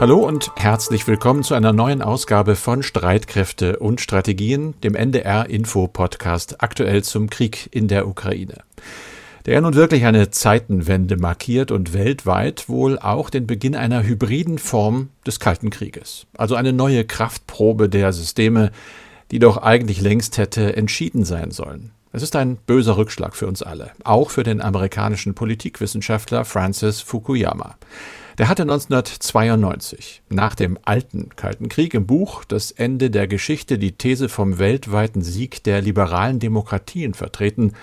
Hallo und herzlich willkommen zu einer neuen Ausgabe von Streitkräfte und Strategien, dem NDR Info Podcast aktuell zum Krieg in der Ukraine. Der nun wirklich eine Zeitenwende markiert und weltweit wohl auch den Beginn einer hybriden Form des Kalten Krieges. Also eine neue Kraftprobe der Systeme, die doch eigentlich längst hätte entschieden sein sollen. Es ist ein böser Rückschlag für uns alle, auch für den amerikanischen Politikwissenschaftler Francis Fukuyama. Der hatte 1992 nach dem alten Kalten Krieg im Buch Das Ende der Geschichte die These vom weltweiten Sieg der liberalen Demokratien vertreten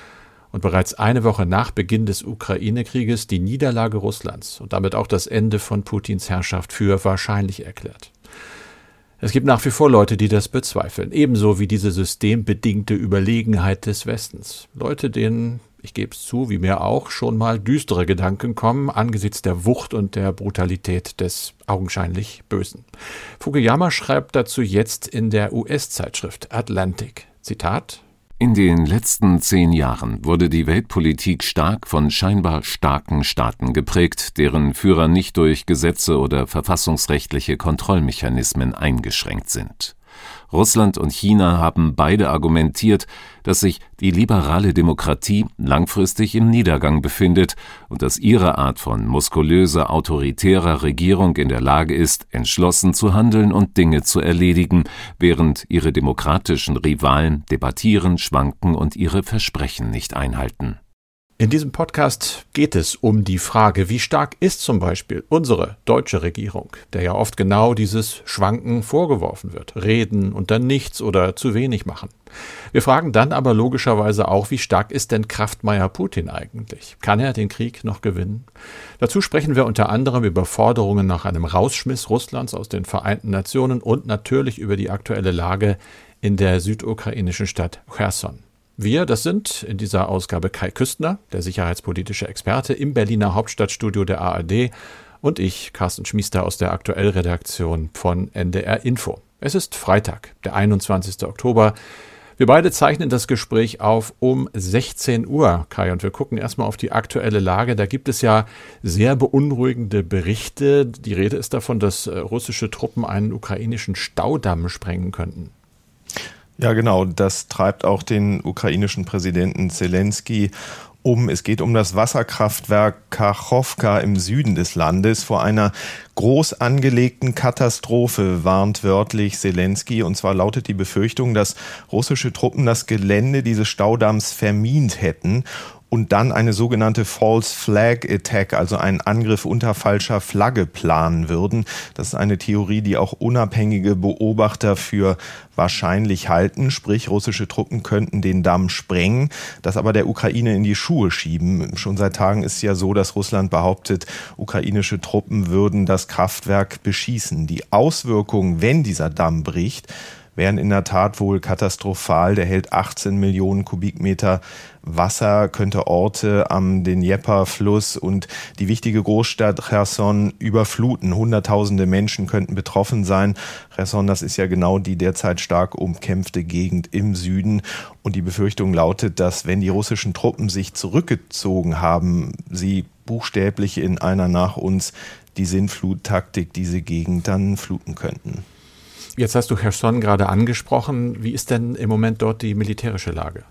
und bereits eine Woche nach Beginn des Ukraine-Krieges die Niederlage Russlands und damit auch das Ende von Putins Herrschaft für wahrscheinlich erklärt. Es gibt nach wie vor Leute, die das bezweifeln, ebenso wie diese systembedingte Überlegenheit des Westens. Leute, denen ich gebe es zu, wie mir auch, schon mal düstere Gedanken kommen angesichts der Wucht und der Brutalität des augenscheinlich Bösen. Fukuyama schreibt dazu jetzt in der US-Zeitschrift Atlantic. Zitat in den letzten zehn Jahren wurde die Weltpolitik stark von scheinbar starken Staaten geprägt, deren Führer nicht durch Gesetze oder verfassungsrechtliche Kontrollmechanismen eingeschränkt sind. Russland und China haben beide argumentiert, dass sich die liberale Demokratie langfristig im Niedergang befindet und dass ihre Art von muskulöser autoritärer Regierung in der Lage ist, entschlossen zu handeln und Dinge zu erledigen, während ihre demokratischen Rivalen debattieren, schwanken und ihre Versprechen nicht einhalten in diesem Podcast geht es um die Frage, wie stark ist zum Beispiel unsere deutsche Regierung, der ja oft genau dieses Schwanken vorgeworfen wird, reden und dann nichts oder zu wenig machen. Wir fragen dann aber logischerweise auch, wie stark ist denn Kraftmeier Putin eigentlich? Kann er den Krieg noch gewinnen? Dazu sprechen wir unter anderem über Forderungen nach einem Rausschmiss Russlands aus den Vereinten Nationen und natürlich über die aktuelle Lage in der südukrainischen Stadt Cherson. Wir, das sind in dieser Ausgabe Kai Küstner, der sicherheitspolitische Experte im Berliner Hauptstadtstudio der ARD und ich, Carsten Schmiester aus der Aktuellredaktion von NDR Info. Es ist Freitag, der 21. Oktober. Wir beide zeichnen das Gespräch auf um 16 Uhr, Kai, und wir gucken erstmal auf die aktuelle Lage. Da gibt es ja sehr beunruhigende Berichte. Die Rede ist davon, dass äh, russische Truppen einen ukrainischen Staudamm sprengen könnten. Ja, genau. Das treibt auch den ukrainischen Präsidenten Zelensky um. Es geht um das Wasserkraftwerk Kachowka im Süden des Landes. Vor einer groß angelegten Katastrophe warnt wörtlich Zelensky. Und zwar lautet die Befürchtung, dass russische Truppen das Gelände dieses Staudamms vermint hätten und dann eine sogenannte False Flag Attack, also einen Angriff unter falscher Flagge planen würden. Das ist eine Theorie, die auch unabhängige Beobachter für wahrscheinlich halten, sprich russische Truppen könnten den Damm sprengen, das aber der Ukraine in die Schuhe schieben. Schon seit Tagen ist ja so, dass Russland behauptet, ukrainische Truppen würden das Kraftwerk beschießen. Die Auswirkungen, wenn dieser Damm bricht, wären in der Tat wohl katastrophal. Der hält 18 Millionen Kubikmeter Wasser, könnte Orte am Dnjepr-Fluss und die wichtige Großstadt Cherson überfluten. Hunderttausende Menschen könnten betroffen sein. Cherson, das ist ja genau die derzeit stark umkämpfte Gegend im Süden. Und die Befürchtung lautet, dass wenn die russischen Truppen sich zurückgezogen haben, sie buchstäblich in einer nach uns die Sinnfluttaktik diese Gegend dann fluten könnten. Jetzt hast du Cherson gerade angesprochen. Wie ist denn im Moment dort die militärische Lage?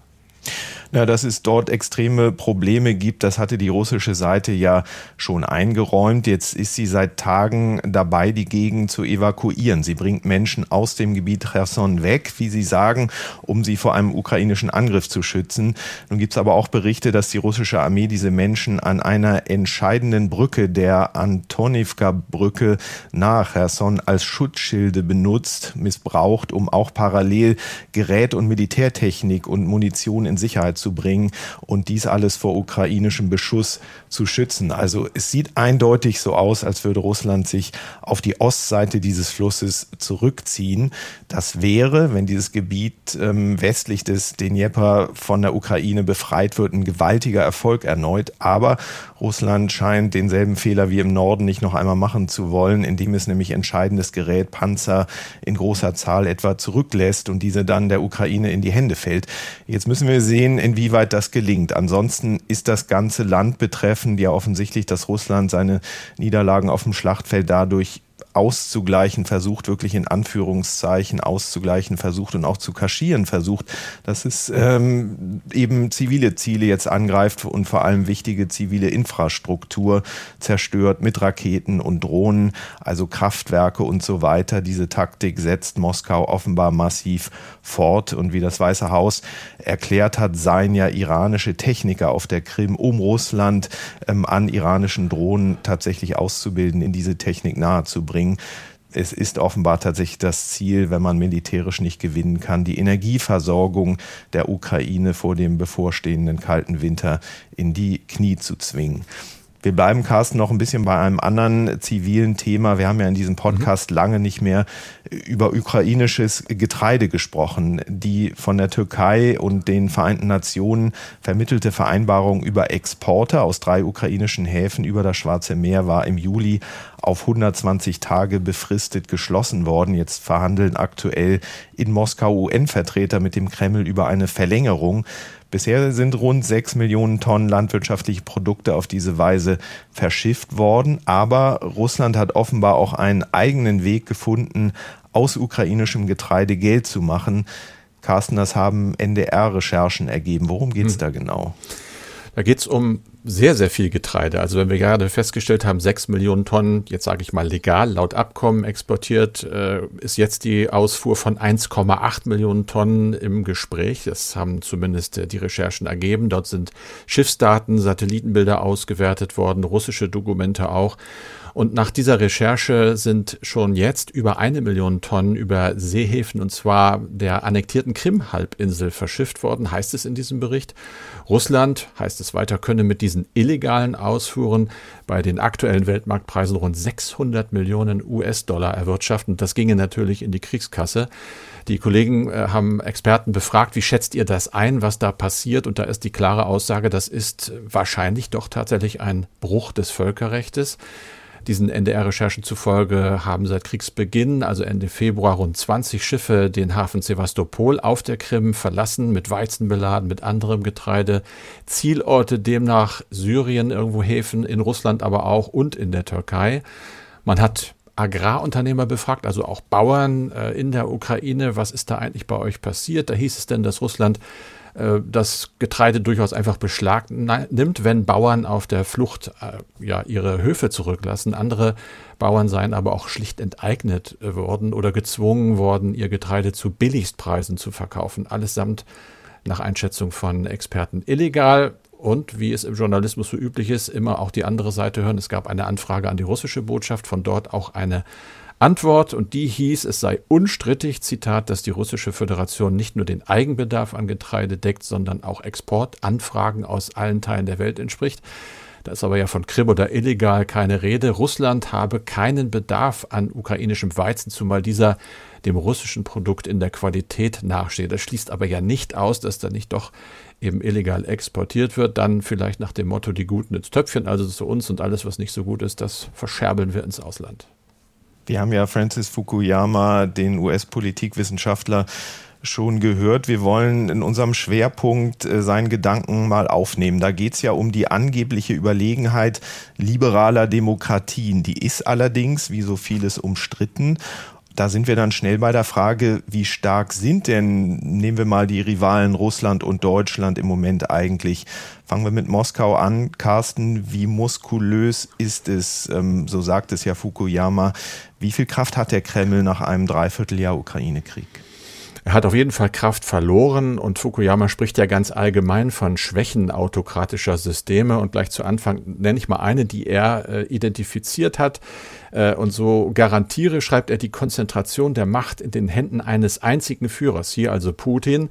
Na, dass es dort extreme Probleme gibt, das hatte die russische Seite ja schon eingeräumt. Jetzt ist sie seit Tagen dabei, die Gegend zu evakuieren. Sie bringt Menschen aus dem Gebiet Cherson weg, wie sie sagen, um sie vor einem ukrainischen Angriff zu schützen. Nun gibt es aber auch Berichte, dass die russische Armee diese Menschen an einer entscheidenden Brücke, der Antonivka-Brücke nach Cherson, als Schutzschilde benutzt, missbraucht, um auch parallel Gerät und Militärtechnik und Munition in Sicherheit zu bringen und dies alles vor ukrainischem Beschuss zu schützen. Also es sieht eindeutig so aus, als würde Russland sich auf die Ostseite dieses Flusses zurückziehen. Das wäre, wenn dieses Gebiet ähm, westlich des Dnjepr von der Ukraine befreit wird, ein gewaltiger Erfolg erneut. Aber Russland scheint denselben Fehler wie im Norden nicht noch einmal machen zu wollen, indem es nämlich entscheidendes Gerät, Panzer in großer Zahl etwa zurücklässt und diese dann der Ukraine in die Hände fällt. Jetzt müssen wir sehen, inwieweit das gelingt. Ansonsten ist das ganze Land betreffend ja offensichtlich, dass Russland seine Niederlagen auf dem Schlachtfeld dadurch auszugleichen versucht, wirklich in Anführungszeichen auszugleichen versucht und auch zu kaschieren versucht, dass es ähm, eben zivile Ziele jetzt angreift und vor allem wichtige zivile Infrastruktur zerstört mit Raketen und Drohnen, also Kraftwerke und so weiter. Diese Taktik setzt Moskau offenbar massiv fort und wie das Weiße Haus erklärt hat, seien ja iranische Techniker auf der Krim, um Russland ähm, an iranischen Drohnen tatsächlich auszubilden, in diese Technik nahezubringen es ist offenbar tatsächlich das Ziel, wenn man militärisch nicht gewinnen kann, die Energieversorgung der Ukraine vor dem bevorstehenden kalten Winter in die Knie zu zwingen. Wir bleiben, Carsten, noch ein bisschen bei einem anderen zivilen Thema. Wir haben ja in diesem Podcast mhm. lange nicht mehr über ukrainisches Getreide gesprochen. Die von der Türkei und den Vereinten Nationen vermittelte Vereinbarung über Exporte aus drei ukrainischen Häfen über das Schwarze Meer war im Juli auf 120 Tage befristet geschlossen worden. Jetzt verhandeln aktuell in Moskau UN-Vertreter mit dem Kreml über eine Verlängerung. Bisher sind rund sechs Millionen Tonnen landwirtschaftliche Produkte auf diese Weise verschifft worden. Aber Russland hat offenbar auch einen eigenen Weg gefunden, aus ukrainischem Getreide Geld zu machen. Carsten, das haben NDR-Recherchen ergeben. Worum geht es hm. da genau? Da geht es um sehr, sehr viel Getreide. Also wenn wir gerade festgestellt haben, sechs Millionen Tonnen, jetzt sage ich mal legal, laut Abkommen exportiert, äh, ist jetzt die Ausfuhr von 1,8 Millionen Tonnen im Gespräch. Das haben zumindest äh, die Recherchen ergeben. Dort sind Schiffsdaten, Satellitenbilder ausgewertet worden, russische Dokumente auch. Und nach dieser Recherche sind schon jetzt über eine Million Tonnen über Seehäfen und zwar der annektierten Krim-Halbinsel verschifft worden, heißt es in diesem Bericht. Russland, heißt es weiter, könne mit diesen illegalen Ausfuhren bei den aktuellen Weltmarktpreisen rund 600 Millionen US-Dollar erwirtschaften. Das ginge natürlich in die Kriegskasse. Die Kollegen äh, haben Experten befragt, wie schätzt ihr das ein, was da passiert? Und da ist die klare Aussage, das ist wahrscheinlich doch tatsächlich ein Bruch des Völkerrechtes. Diesen NDR-Recherchen zufolge haben seit Kriegsbeginn, also Ende Februar, rund 20 Schiffe den Hafen Sevastopol auf der Krim verlassen, mit Weizen beladen, mit anderem Getreide. Zielorte demnach Syrien, irgendwo Häfen, in Russland aber auch und in der Türkei. Man hat Agrarunternehmer befragt, also auch Bauern äh, in der Ukraine. Was ist da eigentlich bei euch passiert? Da hieß es denn, dass Russland äh, das Getreide durchaus einfach beschlagnimmt, wenn Bauern auf der Flucht äh, ja, ihre Höfe zurücklassen. Andere Bauern seien aber auch schlicht enteignet worden oder gezwungen worden, ihr Getreide zu Billigstpreisen zu verkaufen. Allesamt nach Einschätzung von Experten illegal. Und wie es im Journalismus so üblich ist, immer auch die andere Seite hören. Es gab eine Anfrage an die russische Botschaft, von dort auch eine Antwort und die hieß, es sei unstrittig, Zitat, dass die russische Föderation nicht nur den Eigenbedarf an Getreide deckt, sondern auch Exportanfragen aus allen Teilen der Welt entspricht. Da ist aber ja von Krim oder illegal keine Rede. Russland habe keinen Bedarf an ukrainischem Weizen, zumal dieser dem russischen Produkt in der Qualität nachsteht. Das schließt aber ja nicht aus, dass da nicht doch eben illegal exportiert wird. Dann vielleicht nach dem Motto, die Guten ins Töpfchen, also zu uns und alles, was nicht so gut ist, das verscherbeln wir ins Ausland. Wir haben ja Francis Fukuyama, den US-Politikwissenschaftler, schon gehört. Wir wollen in unserem Schwerpunkt äh, seinen Gedanken mal aufnehmen. Da geht es ja um die angebliche Überlegenheit liberaler Demokratien. Die ist allerdings, wie so vieles, umstritten da sind wir dann schnell bei der Frage, wie stark sind denn, nehmen wir mal die Rivalen Russland und Deutschland im Moment eigentlich. Fangen wir mit Moskau an. Carsten, wie muskulös ist es, ähm, so sagt es ja Fukuyama, wie viel Kraft hat der Kreml nach einem Dreivierteljahr Ukraine-Krieg? Er hat auf jeden Fall Kraft verloren und Fukuyama spricht ja ganz allgemein von Schwächen autokratischer Systeme. Und gleich zu Anfang nenne ich mal eine, die er äh, identifiziert hat. Äh, und so garantiere, schreibt er, die Konzentration der Macht in den Händen eines einzigen Führers, hier also Putin,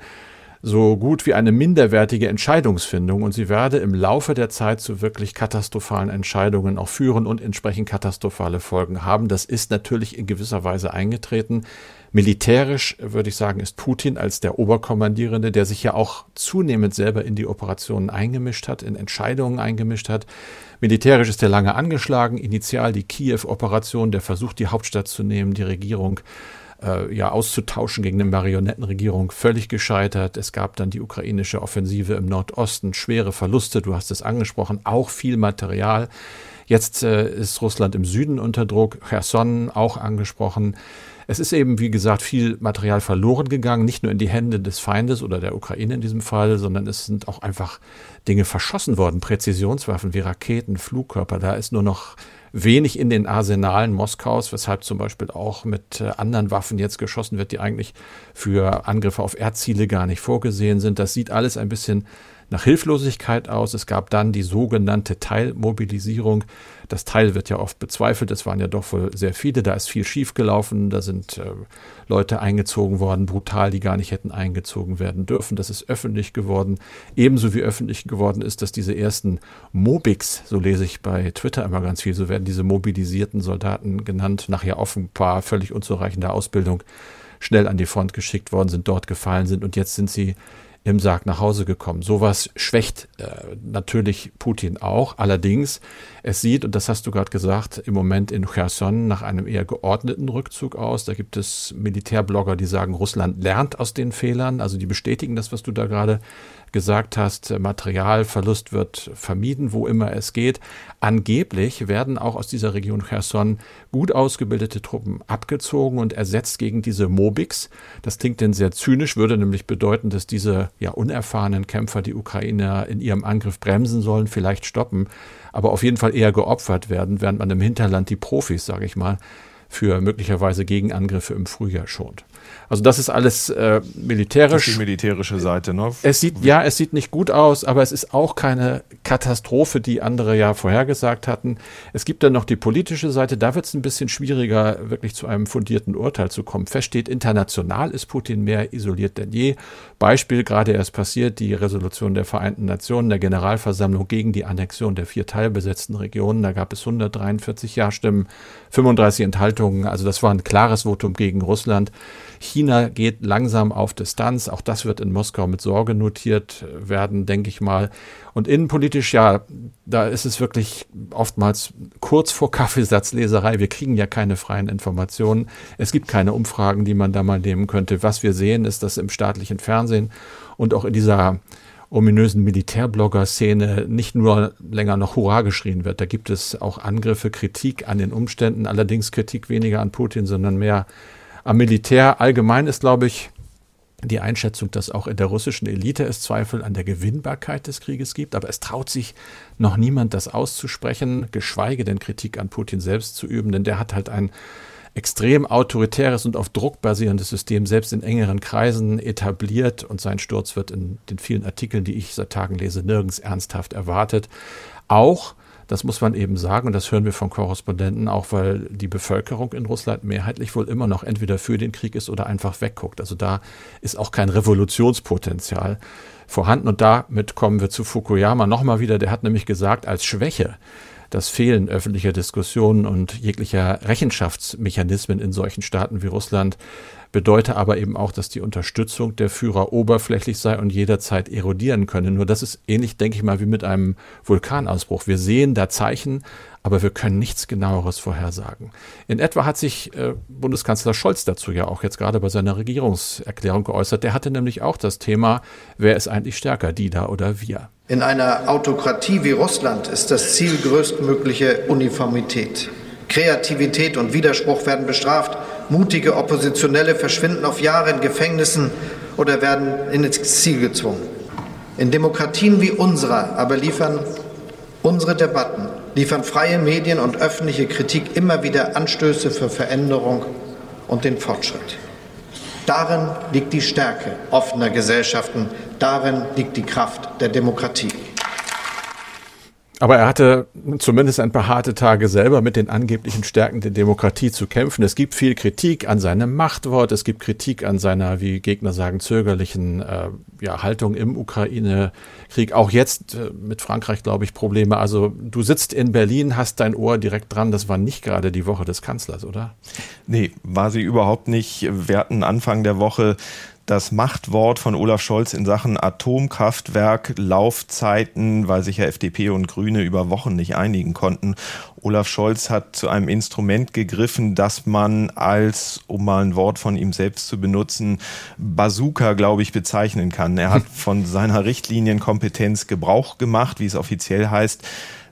so gut wie eine minderwertige Entscheidungsfindung und sie werde im Laufe der Zeit zu wirklich katastrophalen Entscheidungen auch führen und entsprechend katastrophale Folgen haben. Das ist natürlich in gewisser Weise eingetreten. Militärisch würde ich sagen, ist Putin als der Oberkommandierende, der sich ja auch zunehmend selber in die Operationen eingemischt hat, in Entscheidungen eingemischt hat. Militärisch ist er lange angeschlagen. Initial die Kiew-Operation, der Versuch, die Hauptstadt zu nehmen, die Regierung äh, ja auszutauschen gegen eine Marionettenregierung, völlig gescheitert. Es gab dann die ukrainische Offensive im Nordosten, schwere Verluste, du hast es angesprochen, auch viel Material. Jetzt äh, ist Russland im Süden unter Druck, Cherson auch angesprochen. Es ist eben, wie gesagt, viel Material verloren gegangen, nicht nur in die Hände des Feindes oder der Ukraine in diesem Fall, sondern es sind auch einfach Dinge verschossen worden, Präzisionswaffen wie Raketen, Flugkörper. Da ist nur noch wenig in den Arsenalen Moskaus, weshalb zum Beispiel auch mit äh, anderen Waffen jetzt geschossen wird, die eigentlich für Angriffe auf Erdziele gar nicht vorgesehen sind. Das sieht alles ein bisschen nach Hilflosigkeit aus. Es gab dann die sogenannte Teilmobilisierung. Das Teil wird ja oft bezweifelt. Es waren ja doch wohl sehr viele. Da ist viel schiefgelaufen. Da sind äh, Leute eingezogen worden, brutal, die gar nicht hätten eingezogen werden dürfen. Das ist öffentlich geworden. Ebenso wie öffentlich geworden ist, dass diese ersten Mobix, so lese ich bei Twitter immer ganz viel, so werden diese mobilisierten Soldaten genannt, nachher offenbar völlig unzureichender Ausbildung schnell an die Front geschickt worden sind, dort gefallen sind und jetzt sind sie im Sarg nach Hause gekommen. Sowas schwächt äh, natürlich Putin auch. Allerdings, es sieht, und das hast du gerade gesagt, im Moment in Cherson nach einem eher geordneten Rückzug aus. Da gibt es Militärblogger, die sagen, Russland lernt aus den Fehlern. Also die bestätigen das, was du da gerade gesagt hast, Materialverlust wird vermieden, wo immer es geht. Angeblich werden auch aus dieser Region Cherson gut ausgebildete Truppen abgezogen und ersetzt gegen diese Mobiks. Das klingt denn sehr zynisch, würde nämlich bedeuten, dass diese ja unerfahrenen Kämpfer die Ukrainer in ihrem Angriff bremsen sollen, vielleicht stoppen, aber auf jeden Fall eher geopfert werden, während man im Hinterland die Profis, sage ich mal, für möglicherweise Gegenangriffe im Frühjahr schont. Also das ist alles äh, militärisch. Das ist die militärische Seite, ne? Es sieht, ja, es sieht nicht gut aus, aber es ist auch keine Katastrophe, die andere ja vorhergesagt hatten. Es gibt dann noch die politische Seite, da wird es ein bisschen schwieriger, wirklich zu einem fundierten Urteil zu kommen. Feststeht, international ist Putin mehr isoliert denn je. Beispiel gerade erst passiert, die Resolution der Vereinten Nationen, der Generalversammlung gegen die Annexion der vier teilbesetzten Regionen. Da gab es 143 Ja-Stimmen, 35 Enthaltungen. Also das war ein klares Votum gegen Russland. China geht langsam auf Distanz. Auch das wird in Moskau mit Sorge notiert werden, denke ich mal. Und innenpolitisch, ja, da ist es wirklich oftmals kurz vor Kaffeesatzleserei. Wir kriegen ja keine freien Informationen. Es gibt keine Umfragen, die man da mal nehmen könnte. Was wir sehen, ist, dass im staatlichen Fernsehen und auch in dieser ominösen Militärblogger-Szene nicht nur länger noch Hurra geschrien wird. Da gibt es auch Angriffe, Kritik an den Umständen, allerdings Kritik weniger an Putin, sondern mehr am Militär allgemein ist, glaube ich, die Einschätzung, dass auch in der russischen Elite es Zweifel an der Gewinnbarkeit des Krieges gibt, aber es traut sich noch niemand, das auszusprechen, geschweige denn Kritik an Putin selbst zu üben, denn der hat halt ein extrem autoritäres und auf Druck basierendes System selbst in engeren Kreisen etabliert und sein Sturz wird in den vielen Artikeln, die ich seit Tagen lese, nirgends ernsthaft erwartet. Auch das muss man eben sagen und das hören wir von Korrespondenten auch, weil die Bevölkerung in Russland mehrheitlich wohl immer noch entweder für den Krieg ist oder einfach wegguckt. Also da ist auch kein Revolutionspotenzial vorhanden und damit kommen wir zu Fukuyama nochmal wieder. Der hat nämlich gesagt, als Schwäche das Fehlen öffentlicher Diskussionen und jeglicher Rechenschaftsmechanismen in solchen Staaten wie Russland bedeute aber eben auch, dass die Unterstützung der Führer oberflächlich sei und jederzeit erodieren könne. Nur das ist ähnlich, denke ich mal, wie mit einem Vulkanausbruch. Wir sehen da Zeichen, aber wir können nichts genaueres vorhersagen. In etwa hat sich äh, Bundeskanzler Scholz dazu ja auch jetzt gerade bei seiner Regierungserklärung geäußert. Der hatte nämlich auch das Thema, wer ist eigentlich stärker, die da oder wir? In einer Autokratie wie Russland ist das Ziel größtmögliche Uniformität. Kreativität und Widerspruch werden bestraft. Mutige Oppositionelle verschwinden auf Jahre in Gefängnissen oder werden ins Exil gezwungen. In Demokratien wie unserer aber liefern unsere Debatten, liefern freie Medien und öffentliche Kritik immer wieder Anstöße für Veränderung und den Fortschritt. Darin liegt die Stärke offener Gesellschaften, darin liegt die Kraft der Demokratie. Aber er hatte zumindest ein paar harte Tage selber mit den angeblichen Stärken der Demokratie zu kämpfen. Es gibt viel Kritik an seinem Machtwort, es gibt Kritik an seiner, wie Gegner sagen, zögerlichen äh, ja, Haltung im Ukraine-Krieg. Auch jetzt äh, mit Frankreich, glaube ich, Probleme. Also du sitzt in Berlin, hast dein Ohr direkt dran. Das war nicht gerade die Woche des Kanzlers, oder? Nee, war sie überhaupt nicht. Wir hatten Anfang der Woche das Machtwort von Olaf Scholz in Sachen Atomkraftwerk, Laufzeiten, weil sich ja FDP und Grüne über Wochen nicht einigen konnten. Olaf Scholz hat zu einem Instrument gegriffen, das man als, um mal ein Wort von ihm selbst zu benutzen, Bazooka, glaube ich, bezeichnen kann. Er hat von seiner Richtlinienkompetenz Gebrauch gemacht, wie es offiziell heißt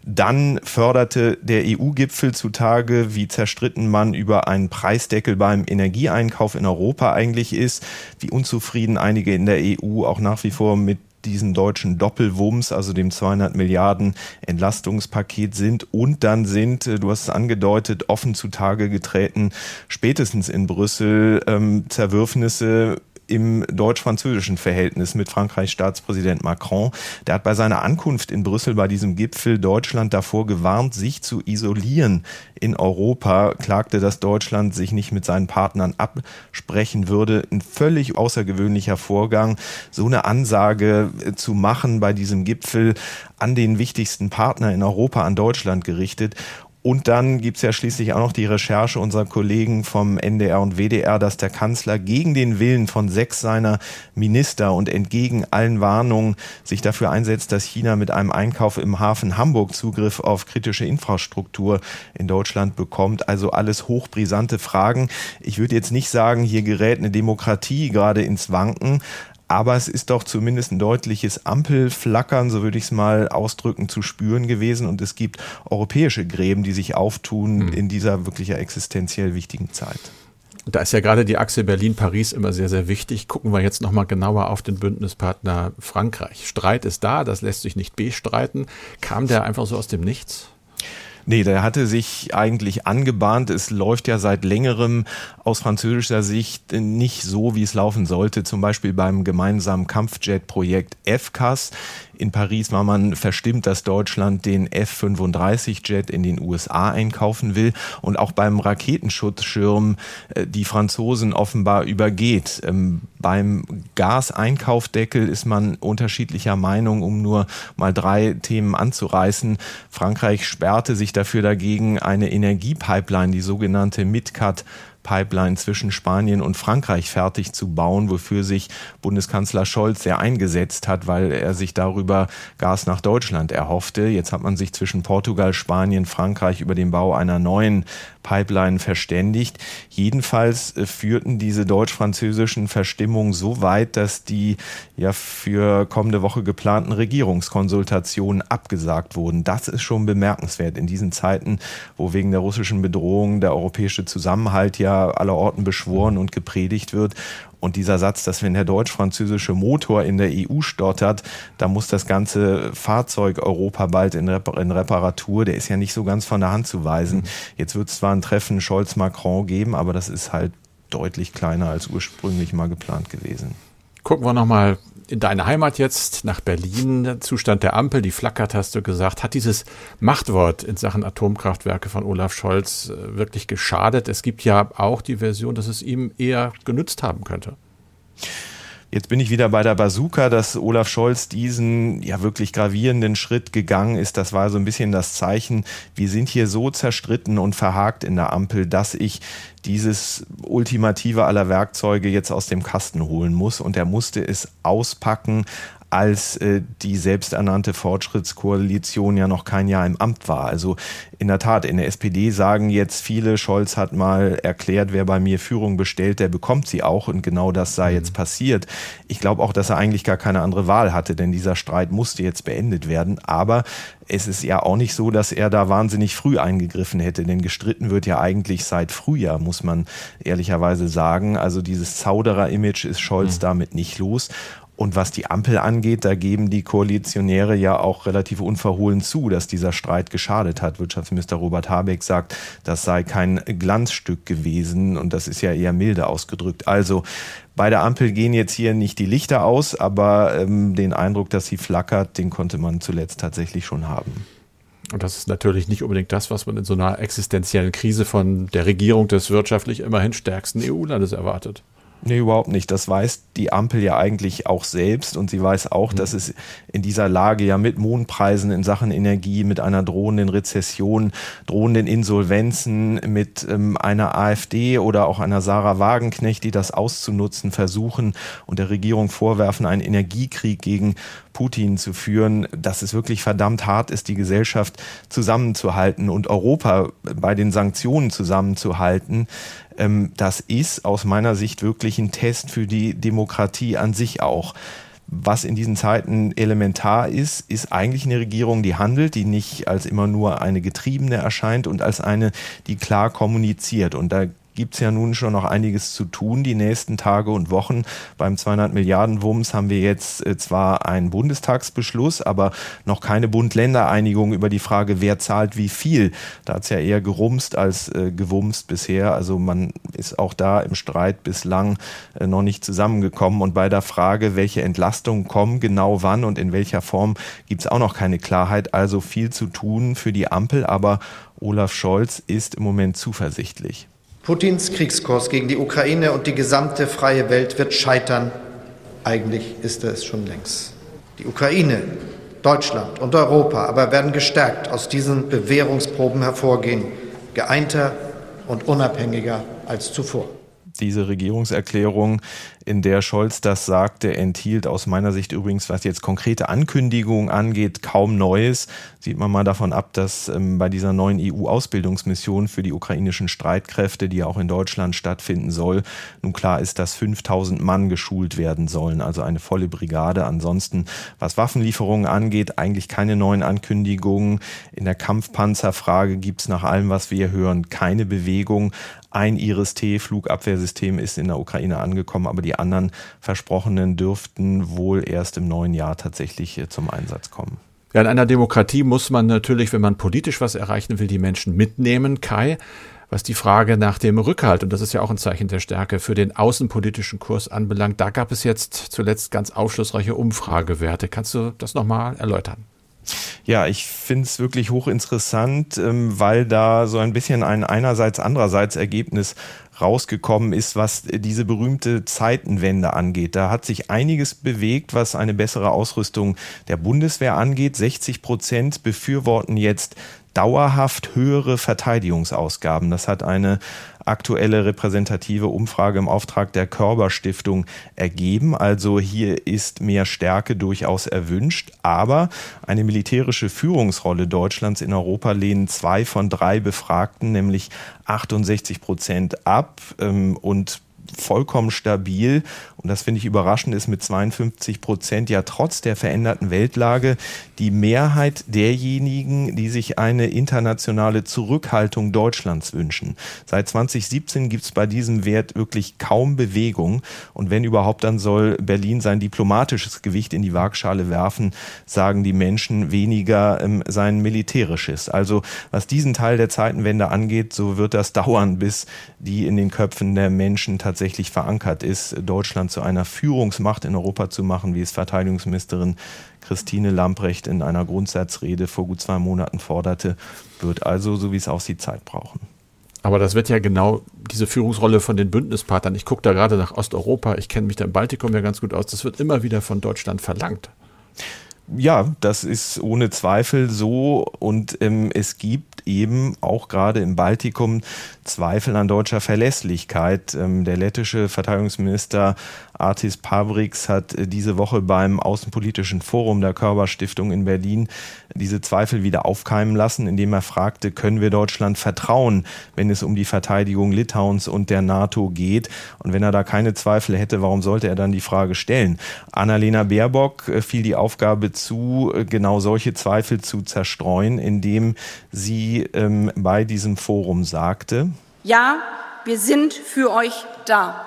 Dann förderte der EU-Gipfel zutage, wie zerstritten man über einen Preisdeckel beim Energieeinkauf in Europa eigentlich ist, wie unzufrieden einige in der EU auch nach wie vor mit diesen deutschen Doppelwumms, also dem 200 Milliarden Entlastungspaket sind. Und dann sind, äh, du hast es angedeutet, offen zutage getreten, spätestens in Brüssel ähm, Zerwürfnisse im deutsch-französischen Verhältnis mit Frankreichs Staatspräsident Macron. Der hat bei seiner Ankunft in Brüssel bei diesem Gipfel Deutschland davor gewarnt, sich zu isolieren in Europa, klagte, dass Deutschland sich nicht mit seinen Partnern absprechen würde. Ein völlig außergewöhnlicher Vorgang, so eine Ansage äh, zu machen bei diesem Gipfel an den wichtigsten Partner in Europa, an Deutschland gerichtet. Und dann gibt's ja schließlich auch noch die Recherche unserer Kollegen vom NDR und WDR, dass der Kanzler gegen den Willen von sechs seiner Minister und entgegen allen Warnungen sich dafür einsetzt, dass China mit einem Einkauf im Hafen Hamburg Zugriff auf kritische Infrastruktur in Deutschland bekommt. Also alles hochbrisante Fragen. Ich würde jetzt nicht sagen, hier gerät eine Demokratie gerade ins Wanken, aber es ist doch zumindest ein deutliches Ampelflackern, so würde ich es mal ausdrücken, zu spüren gewesen. Und es gibt europäische Gräben, die sich auftun mhm. in dieser wirklich existenziell wichtigen Zeit. Da ist ja gerade die Achse Berlin-Paris immer sehr, sehr wichtig. Gucken wir jetzt nochmal genauer auf den Bündnispartner Frankreich. Streit ist da, das lässt sich nicht bestreiten. Kam der einfach so aus dem Nichts? Nee, der hatte sich eigentlich angebahnt. Es läuft ja seit längerem aus französischer Sicht nicht so, wie es laufen sollte. Zum Beispiel beim gemeinsamen Kampfjet-Projekt FCAS. In Paris war man verstimmt, dass Deutschland den F-35-Jet in den USA einkaufen will und auch beim Raketenschutzschirm äh, die Franzosen offenbar übergeht. Ähm, beim Gaseinkaufdeckel ist man unterschiedlicher Meinung, um nur mal drei Themen anzureißen. Frankreich sperrte sich dafür dagegen, eine Energiepipeline, die sogenannte MidCat, Pipeline zwischen Spanien und Frankreich fertig zu bauen, wofür sich Bundeskanzler Scholz sehr eingesetzt hat, weil er sich darüber Gas nach Deutschland erhoffte. Jetzt hat man sich zwischen Portugal, Spanien, Frankreich über den Bau einer neuen Pipeline verständigt. Jedenfalls äh, führten diese deutsch-französischen Verstimmungen so weit, dass die ja für kommende Woche geplanten Regierungskonsultationen abgesagt wurden. Das ist schon bemerkenswert in diesen Zeiten, wo wegen der russischen Bedrohung der europäische Zusammenhalt ja allerorten beschworen und gepredigt wird. Und dieser Satz, dass wenn der deutsch-französische Motor in der EU stottert, da muss das ganze Fahrzeug Europa bald in, Repar in Reparatur, der ist ja nicht so ganz von der Hand zu weisen. Jetzt wird es zwar ein Treffen Scholz-Macron geben, aber das ist halt deutlich kleiner als ursprünglich mal geplant gewesen. Gucken wir nochmal in deine Heimat jetzt, nach Berlin. Zustand der Ampel, die flackert, hast du gesagt. Hat dieses Machtwort in Sachen Atomkraftwerke von Olaf Scholz äh, wirklich geschadet? Es gibt ja auch die Version, dass es ihm eher genützt haben könnte. Jetzt bin ich wieder bei der Bazooka, dass Olaf Scholz diesen ja wirklich gravierenden Schritt gegangen ist. Das war so ein bisschen das Zeichen, wir sind hier so zerstritten und verhakt in der Ampel, dass ich dieses ultimative aller Werkzeuge jetzt aus dem Kasten holen muss. Und er musste es auspacken, als äh, die selbsternannte Fortschrittskoalition ja noch kein Jahr im Amt war. Also in der Tat, in der SPD sagen jetzt viele, Scholz hat mal erklärt, wer bei mir Führung bestellt, der bekommt sie auch und genau das sei jetzt mhm. passiert. Ich glaube auch, dass er eigentlich gar keine andere Wahl hatte, denn dieser Streit musste jetzt beendet werden. Aber es ist ja auch nicht so, dass er da wahnsinnig früh eingegriffen hätte, denn gestritten wird ja eigentlich seit Frühjahr, muss man ehrlicherweise sagen. Also dieses Zauderer-Image ist Scholz mhm. damit nicht los. Und was die Ampel angeht, da geben die Koalitionäre ja auch relativ unverhohlen zu, dass dieser Streit geschadet hat. Wirtschaftsminister Robert Habeck sagt, das sei kein Glanzstück gewesen und das ist ja eher milde ausgedrückt. Also bei der Ampel gehen jetzt hier nicht die Lichter aus, aber ähm, den Eindruck, dass sie flackert, den konnte man zuletzt tatsächlich schon haben. Und das ist natürlich nicht unbedingt das, was man in so einer existenziellen Krise von der Regierung des wirtschaftlich immerhin stärksten EU-Landes erwartet. Nee, überhaupt nicht. Das weiß die Ampel ja eigentlich auch selbst und sie weiß auch, mhm. dass es in dieser Lage ja mit Mondpreisen in Sachen Energie, mit einer drohenden Rezession, drohenden Insolvenzen, mit ähm, einer AfD oder auch einer Sarah Wagenknecht, die das auszunutzen versuchen und der Regierung vorwerfen, einen Energiekrieg gegen Putin zu führen, dass es wirklich verdammt hart ist, die Gesellschaft zusammenzuhalten und Europa bei den Sanktionen zusammenzuhalten. Ähm, das ist aus meiner Sicht wirklich ein Test für die Demokratie an sich auch. was in diesen Zeiten elementar ist, ist eigentlich eine Regierung, die handelt, die nicht als immer nur eine Getriebene erscheint und als eine, die klar kommuniziert. Und da gibt es ja nun schon noch einiges zu tun die nächsten Tage und Wochen. Beim 200 Milliarden Wumms haben wir jetzt äh, zwar einen Bundestagsbeschluss, aber noch keine Bund-Länder-Einigung über die Frage, wer zahlt wie viel. Da hat es ja eher gerumst als äh, gewumst bisher. Also man ist auch da im Streit bislang äh, noch nicht zusammengekommen. Und bei der Frage, welche Entlastungen kommen, genau wann und in welcher Form, gibt es auch noch keine Klarheit. Also viel zu tun für die Ampel, aber Olaf Scholz ist im Moment zuversichtlich. Putins Kriegskurs gegen die Ukraine und die gesamte freie Welt wird scheitern. Eigentlich ist er es schon längst. Die Ukraine, Deutschland und Europa aber werden gestärkt aus diesen Bewährungsproben hervorgehen, geeinter und unabhängiger als zuvor diese Regierungserklärung, in der Scholz das sagte, enthielt aus meiner Sicht übrigens, was jetzt konkrete Ankündigungen angeht, kaum Neues. Sieht man mal davon ab, dass ähm, bei dieser neuen EU-Ausbildungsmission für die ukrainischen Streitkräfte, die ja auch in Deutschland stattfinden soll, nun klar ist, dass 5000 Mann geschult werden sollen, also eine volle Brigade. Ansonsten, was Waffenlieferungen angeht, eigentlich keine neuen Ankündigungen. In der Kampfpanzerfrage gibt es nach allem, was wir hören, keine Bewegung. Ein Iris-T-Flugabwehrsystem ist in der Ukraine angekommen, aber die anderen versprochenen dürften wohl erst im neuen Jahr tatsächlich äh, zum Einsatz kommen. Ja, in einer Demokratie muss man natürlich, wenn man politisch was erreichen will, die Menschen mitnehmen. Kai, was die Frage nach dem Rückhalt, und das ist ja auch ein Zeichen der Stärke, für den außenpolitischen Kurs anbelangt, da gab es jetzt zuletzt ganz aufschlussreiche Umfragewerte. Kannst du das nochmal erläutern? Ja, ich finde es wirklich hochinteressant, ähm, weil da so ein bisschen ein einerseits andererseits Ergebnis rausgekommen ist, was diese berühmte Zeitenwende angeht. Da hat sich einiges bewegt, was eine bessere Ausrüstung der Bundeswehr angeht. 60 Prozent befürworten jetzt dauerhaft höhere Verteidigungsausgaben. Das hat eine aktuelle repräsentative Umfrage im Auftrag der Körber Stiftung ergeben. Also hier ist mehr Stärke durchaus erwünscht. Aber eine militärische Führungsrolle Deutschlands in Europa lehnen zwei von drei Befragten, nämlich 68 Prozent ab. Ähm, und vollkommen stabil. Und das finde ich überraschend, ist mit 52 Prozent ja trotz der veränderten Weltlage die Mehrheit derjenigen, die sich eine internationale Zurückhaltung Deutschlands wünschen. Seit 2017 gibt es bei diesem Wert wirklich kaum Bewegung. Und wenn überhaupt, dann soll Berlin sein diplomatisches Gewicht in die Waagschale werfen, sagen die Menschen weniger ähm, sein militärisches. Also was diesen Teil der Zeitenwende angeht, so wird das dauern, bis die in den Köpfen der Menschen tatsächlich verankert ist, Deutschland zu einer Führungsmacht in Europa zu machen, wie es Verteidigungsministerin Christine Lamprecht in einer Grundsatzrede vor gut zwei Monaten forderte, wird also, so wie es aussieht, Zeit brauchen. Aber das wird ja genau diese Führungsrolle von den Bündnispartnern. Ich gucke da gerade nach Osteuropa, ich kenne mich da im Baltikum ja ganz gut aus. Das wird immer wieder von Deutschland verlangt. Ja, das ist ohne Zweifel so und ähm, es gibt eben auch gerade im Baltikum Zweifel an deutscher Verlässlichkeit. Ähm, der lettische Verteidigungsminister Artis Pabriks hat äh, diese Woche beim Außenpolitischen Forum der Körperstiftung in Berlin diese Zweifel wieder aufkeimen lassen, indem er fragte, können wir Deutschland vertrauen, wenn es um die Verteidigung Litauens und der NATO geht? Und wenn er da keine Zweifel hätte, warum sollte er dann die Frage stellen? Annalena Baerbock äh, fiel die Aufgabe zu, äh, genau solche Zweifel zu zerstreuen, indem sie ähm, bei diesem Forum sagte, ja, wir sind für euch da.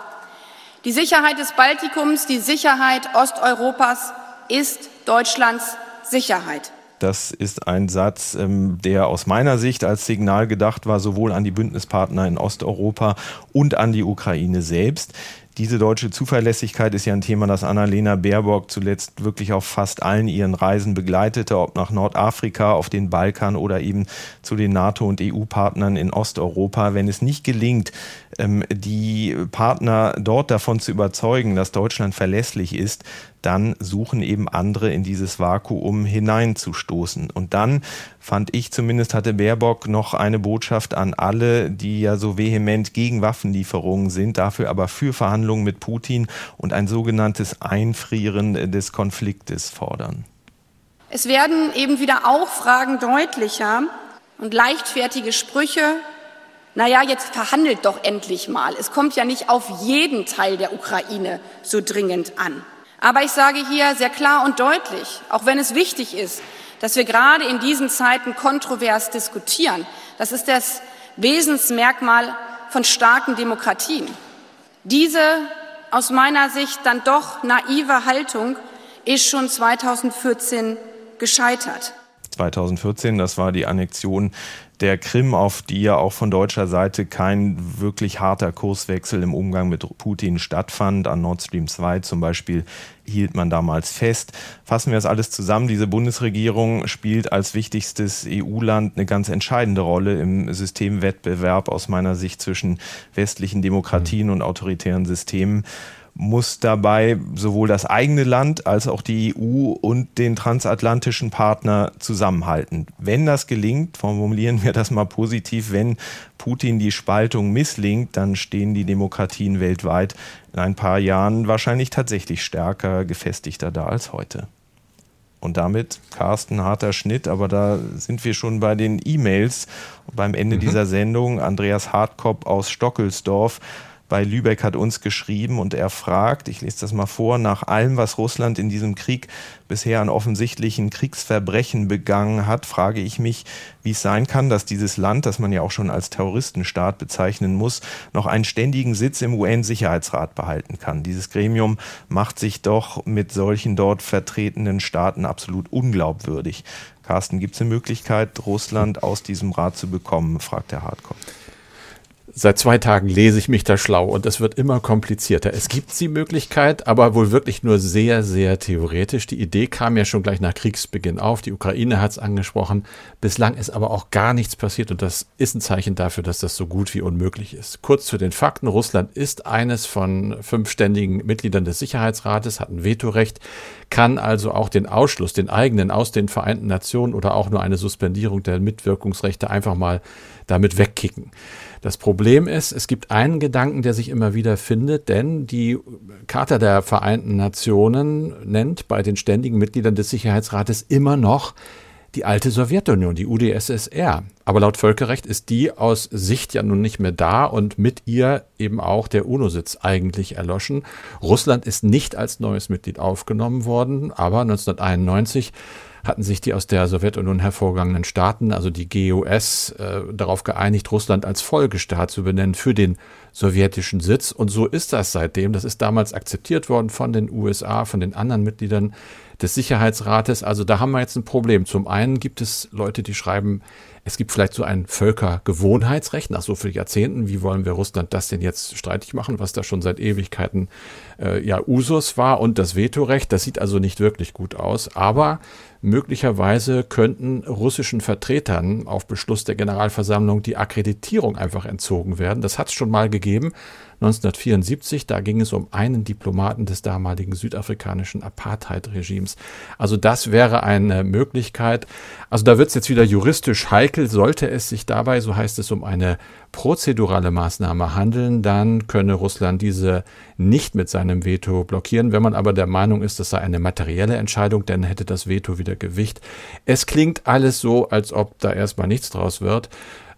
Die Sicherheit des Baltikums, die Sicherheit Osteuropas ist Deutschlands Sicherheit. Das ist ein Satz, ähm, der aus meiner Sicht als Signal gedacht war, sowohl an die Bündnispartner in Osteuropa und an die Ukraine selbst. Diese deutsche Zuverlässigkeit ist ja ein Thema, das Annalena Baerbock zuletzt wirklich auf fast allen ihren Reisen begleitete, ob nach Nordafrika, auf den Balkan oder eben zu den NATO- und EU-Partnern in Osteuropa. Wenn es nicht gelingt, die Partner dort davon zu überzeugen, dass Deutschland verlässlich ist, dann suchen eben andere in dieses Vakuum hineinzustoßen. Und dann fand ich zumindest, hatte Baerbock noch eine Botschaft an alle, die ja so vehement gegen Waffenlieferungen sind, dafür aber für Verhandlungen mit Putin und ein sogenanntes Einfrieren des Konfliktes fordern. Es werden eben wieder auch Fragen deutlicher und leichtfertige Sprüche. Naja, jetzt verhandelt doch endlich mal. Es kommt ja nicht auf jeden Teil der Ukraine so dringend an. Aber ich sage hier sehr klar und deutlich, auch wenn es wichtig ist, dass wir gerade in diesen Zeiten kontrovers diskutieren, das ist das Wesensmerkmal von starken Demokratien. Diese aus meiner Sicht dann doch naive Haltung ist schon 2014 gescheitert. 2014, das war die Annexion der Krim, auf die ja auch von deutscher Seite kein wirklich harter Kurswechsel im Umgang mit Putin stattfand. An Nord Stream 2 zum Beispiel hielt man damals fest. Fassen wir das alles zusammen. Diese Bundesregierung spielt als wichtigstes EU-Land eine ganz entscheidende Rolle im Systemwettbewerb aus meiner Sicht zwischen westlichen Demokratien und autoritären Systemen muss dabei sowohl das eigene Land als auch die EU und den transatlantischen Partner zusammenhalten. Wenn das gelingt, formulieren wir das mal positiv, wenn Putin die Spaltung misslingt, dann stehen die Demokratien weltweit in ein paar Jahren wahrscheinlich tatsächlich stärker, gefestigter da als heute. Und damit, Carsten, harter Schnitt, aber da sind wir schon bei den E-Mails. Beim Ende mhm. dieser Sendung, Andreas Hartkopf aus Stockelsdorf bei Lübeck hat uns geschrieben und er fragt, ich lese das mal vor, nach allem, was Russland in diesem Krieg bisher an offensichtlichen Kriegsverbrechen begangen hat, frage ich mich, wie es sein kann, dass dieses Land, das man ja auch schon als Terroristenstaat bezeichnen muss, noch einen ständigen Sitz im UN-Sicherheitsrat behalten kann. Dieses Gremium macht sich doch mit solchen dort vertretenen Staaten absolut unglaubwürdig. Carsten, gibt es eine Möglichkeit, Russland aus diesem Rat zu bekommen, fragt der Hardcore. Seit zwei Tagen lese ich mich da schlau und es wird immer komplizierter. Es gibt die Möglichkeit, aber wohl wirklich nur sehr, sehr theoretisch. Die Idee kam ja schon gleich nach Kriegsbeginn auf. Die Ukraine hat es angesprochen. Bislang ist aber auch gar nichts passiert und das ist ein Zeichen dafür, dass das so gut wie unmöglich ist. Kurz zu den Fakten. Russland ist eines von fünf ständigen Mitgliedern des Sicherheitsrates, hat ein Vetorecht, kann also auch den Ausschluss, den eigenen aus den Vereinten Nationen oder auch nur eine Suspendierung der Mitwirkungsrechte einfach mal damit wegkicken. Das Problem ist, es gibt einen Gedanken, der sich immer wieder findet, denn die Charta der Vereinten Nationen nennt bei den ständigen Mitgliedern des Sicherheitsrates immer noch die alte Sowjetunion, die UdSSR. Aber laut Völkerrecht ist die aus Sicht ja nun nicht mehr da und mit ihr eben auch der UNO-Sitz eigentlich erloschen. Russland ist nicht als neues Mitglied aufgenommen worden, aber 1991 hatten sich die aus der Sowjetunion hervorgegangenen Staaten, also die GUS, äh, darauf geeinigt, Russland als Folgestaat zu benennen für den sowjetischen Sitz. Und so ist das seitdem. Das ist damals akzeptiert worden von den USA, von den anderen Mitgliedern des Sicherheitsrates. Also da haben wir jetzt ein Problem. Zum einen gibt es Leute, die schreiben, es gibt vielleicht so ein Völkergewohnheitsrecht nach so vielen Jahrzehnten. Wie wollen wir Russland das denn jetzt streitig machen, was da schon seit Ewigkeiten äh, ja Usus war und das Vetorecht? Das sieht also nicht wirklich gut aus. Aber möglicherweise könnten russischen Vertretern auf Beschluss der Generalversammlung die Akkreditierung einfach entzogen werden. Das hat es schon mal gegeben. 1974. Da ging es um einen Diplomaten des damaligen südafrikanischen Apartheid-Regimes. Also das wäre eine Möglichkeit. Also da wird es jetzt wieder juristisch heikel. Sollte es sich dabei, so heißt es, um eine prozedurale Maßnahme handeln, dann könne Russland diese nicht mit seinem Veto blockieren. Wenn man aber der Meinung ist, das sei eine materielle Entscheidung, dann hätte das Veto wieder Gewicht. Es klingt alles so, als ob da erstmal nichts draus wird.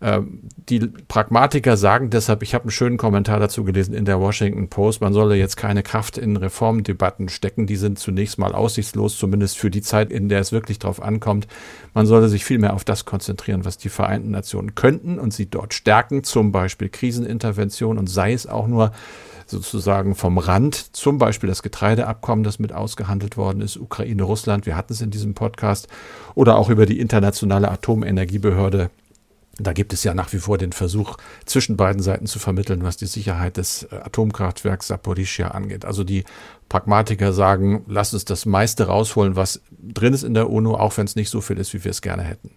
Ähm, die Pragmatiker sagen deshalb, ich habe einen schönen Kommentar dazu gelesen in der Washington Post, man solle jetzt keine Kraft in Reformdebatten stecken, die sind zunächst mal aussichtslos, zumindest für die Zeit, in der es wirklich drauf ankommt. Man solle sich vielmehr auf das konzentrieren, was die Vereinten Nationen könnten und sie dort stärken, zum Beispiel Krisenintervention und sei es auch nur sozusagen vom Rand, zum Beispiel das Getreideabkommen, das mit ausgehandelt worden ist, Ukraine, Russland, wir hatten es in diesem Podcast, oder auch über die internationale Atomenergiebehörde da gibt es ja nach wie vor den Versuch, zwischen beiden Seiten zu vermitteln, was die Sicherheit des äh, Atomkraftwerks Saporischia angeht. Also die Pragmatiker sagen, lass uns das meiste rausholen, was drin ist in der UNO, auch wenn es nicht so viel ist, wie wir es gerne hätten.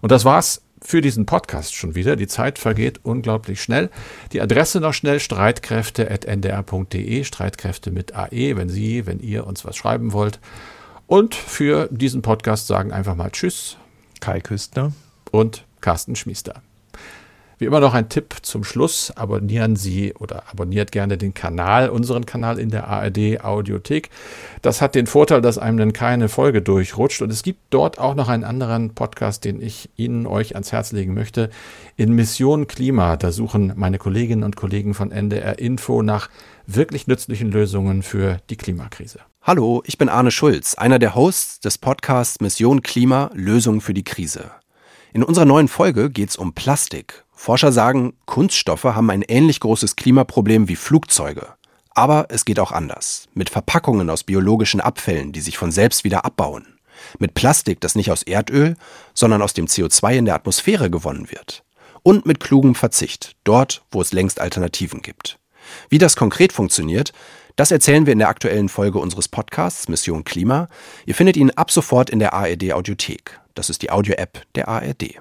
Und das war's für diesen Podcast schon wieder. Die Zeit vergeht unglaublich schnell. Die Adresse noch schnell streitkräfte.ndr.de, Streitkräfte mit AE, wenn Sie, wenn ihr uns was schreiben wollt. Und für diesen Podcast sagen einfach mal Tschüss. Kai Küstner. Und Carsten Schmiester. Wie immer noch ein Tipp zum Schluss. Abonnieren Sie oder abonniert gerne den Kanal, unseren Kanal in der ARD Audiothek. Das hat den Vorteil, dass einem dann keine Folge durchrutscht. Und es gibt dort auch noch einen anderen Podcast, den ich Ihnen euch ans Herz legen möchte. In Mission Klima. Da suchen meine Kolleginnen und Kollegen von NDR Info nach wirklich nützlichen Lösungen für die Klimakrise. Hallo, ich bin Arne Schulz, einer der Hosts des Podcasts Mission Klima Lösung für die Krise. In unserer neuen Folge geht es um Plastik Forscher sagen, Kunststoffe haben ein ähnlich großes Klimaproblem wie Flugzeuge. Aber es geht auch anders. Mit Verpackungen aus biologischen Abfällen, die sich von selbst wieder abbauen. Mit Plastik, das nicht aus Erdöl, sondern aus dem CO2 in der Atmosphäre gewonnen wird. Und mit klugem Verzicht, dort, wo es längst Alternativen gibt. Wie das konkret funktioniert, das erzählen wir in der aktuellen Folge unseres Podcasts Mission Klima. Ihr findet ihn ab sofort in der ARD Audiothek. Das ist die Audio-App der ARD.